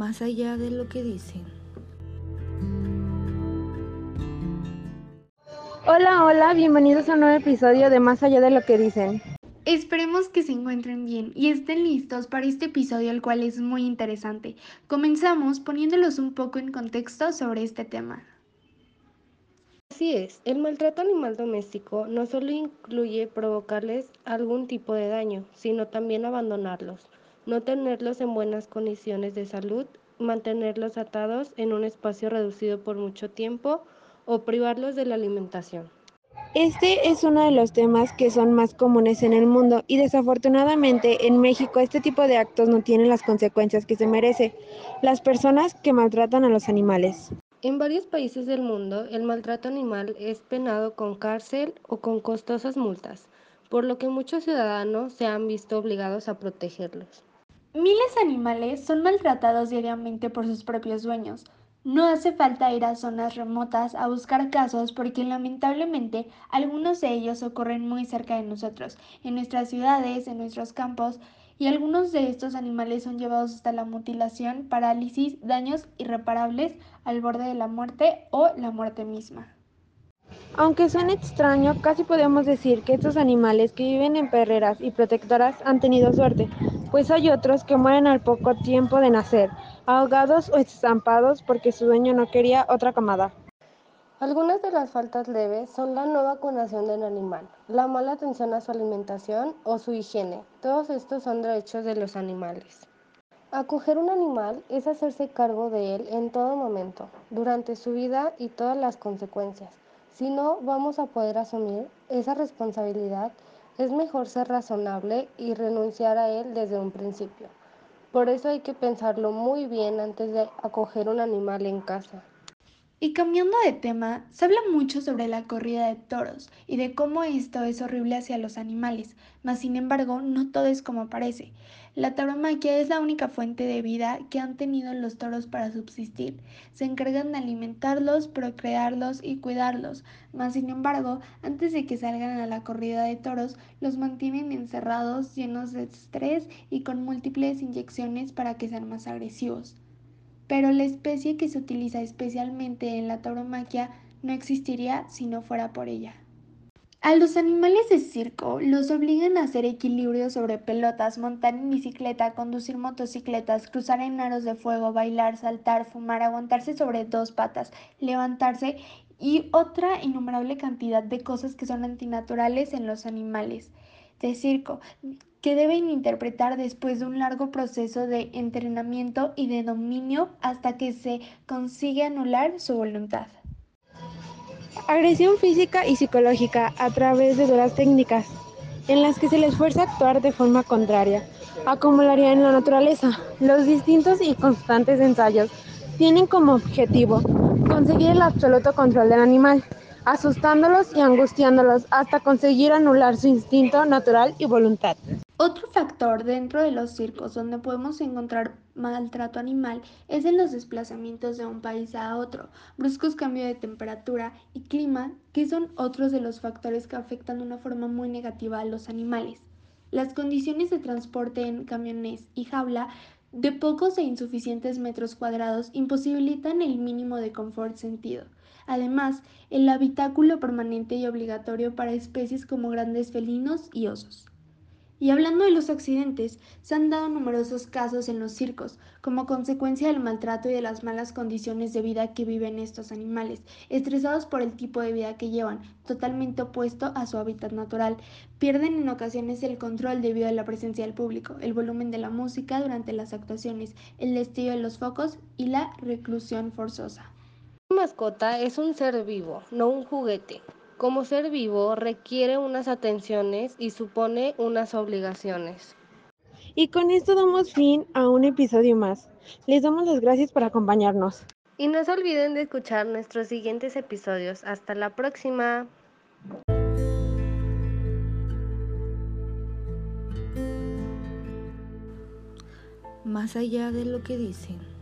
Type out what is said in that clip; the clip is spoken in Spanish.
más allá de lo que dicen. Hola, hola, bienvenidos a un nuevo episodio de Más allá de lo que dicen. Esperemos que se encuentren bien y estén listos para este episodio el cual es muy interesante. Comenzamos poniéndolos un poco en contexto sobre este tema. Así es, el maltrato animal doméstico no solo incluye provocarles algún tipo de daño, sino también abandonarlos, no tenerlos en buenas condiciones de salud, mantenerlos atados en un espacio reducido por mucho tiempo o privarlos de la alimentación. Este es uno de los temas que son más comunes en el mundo y desafortunadamente en México este tipo de actos no tienen las consecuencias que se merece las personas que maltratan a los animales. En varios países del mundo, el maltrato animal es penado con cárcel o con costosas multas, por lo que muchos ciudadanos se han visto obligados a protegerlos. Miles de animales son maltratados diariamente por sus propios dueños. No hace falta ir a zonas remotas a buscar casos porque lamentablemente algunos de ellos ocurren muy cerca de nosotros, en nuestras ciudades, en nuestros campos, y algunos de estos animales son llevados hasta la mutilación, parálisis, daños irreparables al borde de la muerte o la muerte misma. Aunque suene extraño, casi podemos decir que estos animales que viven en perreras y protectoras han tenido suerte, pues hay otros que mueren al poco tiempo de nacer, ahogados o estampados porque su dueño no quería otra camada. Algunas de las faltas leves son la no vacunación del animal, la mala atención a su alimentación o su higiene. Todos estos son derechos de los animales. Acoger un animal es hacerse cargo de él en todo momento, durante su vida y todas las consecuencias. Si no vamos a poder asumir esa responsabilidad, es mejor ser razonable y renunciar a él desde un principio. Por eso hay que pensarlo muy bien antes de acoger un animal en casa. Y cambiando de tema, se habla mucho sobre la corrida de toros y de cómo esto es horrible hacia los animales, mas sin embargo no todo es como parece. La tauromaquia es la única fuente de vida que han tenido los toros para subsistir. Se encargan de alimentarlos, procrearlos y cuidarlos, mas sin embargo, antes de que salgan a la corrida de toros, los mantienen encerrados, llenos de estrés y con múltiples inyecciones para que sean más agresivos pero la especie que se utiliza especialmente en la tauromaquia no existiría si no fuera por ella. A los animales de circo los obligan a hacer equilibrio sobre pelotas, montar en bicicleta, conducir motocicletas, cruzar en aros de fuego, bailar, saltar, fumar, aguantarse sobre dos patas, levantarse y otra innumerable cantidad de cosas que son antinaturales en los animales de circo que deben interpretar después de un largo proceso de entrenamiento y de dominio hasta que se consigue anular su voluntad. Agresión física y psicológica a través de duras técnicas, en las que se les fuerza a actuar de forma contraria, acumularía en la naturaleza. Los distintos y constantes ensayos tienen como objetivo conseguir el absoluto control del animal, asustándolos y angustiándolos hasta conseguir anular su instinto natural y voluntad. Otro factor dentro de los circos donde podemos encontrar maltrato animal es en los desplazamientos de un país a otro, bruscos cambios de temperatura y clima, que son otros de los factores que afectan de una forma muy negativa a los animales. Las condiciones de transporte en camiones y jaula de pocos e insuficientes metros cuadrados imposibilitan el mínimo de confort sentido. Además, el habitáculo permanente y obligatorio para especies como grandes felinos y osos. Y hablando de los accidentes, se han dado numerosos casos en los circos, como consecuencia del maltrato y de las malas condiciones de vida que viven estos animales, estresados por el tipo de vida que llevan, totalmente opuesto a su hábitat natural. Pierden en ocasiones el control debido a la presencia del público, el volumen de la música durante las actuaciones, el destello de los focos y la reclusión forzosa. Una mascota es un ser vivo, no un juguete. Como ser vivo requiere unas atenciones y supone unas obligaciones. Y con esto damos fin a un episodio más. Les damos las gracias por acompañarnos. Y no se olviden de escuchar nuestros siguientes episodios. Hasta la próxima. Más allá de lo que dicen.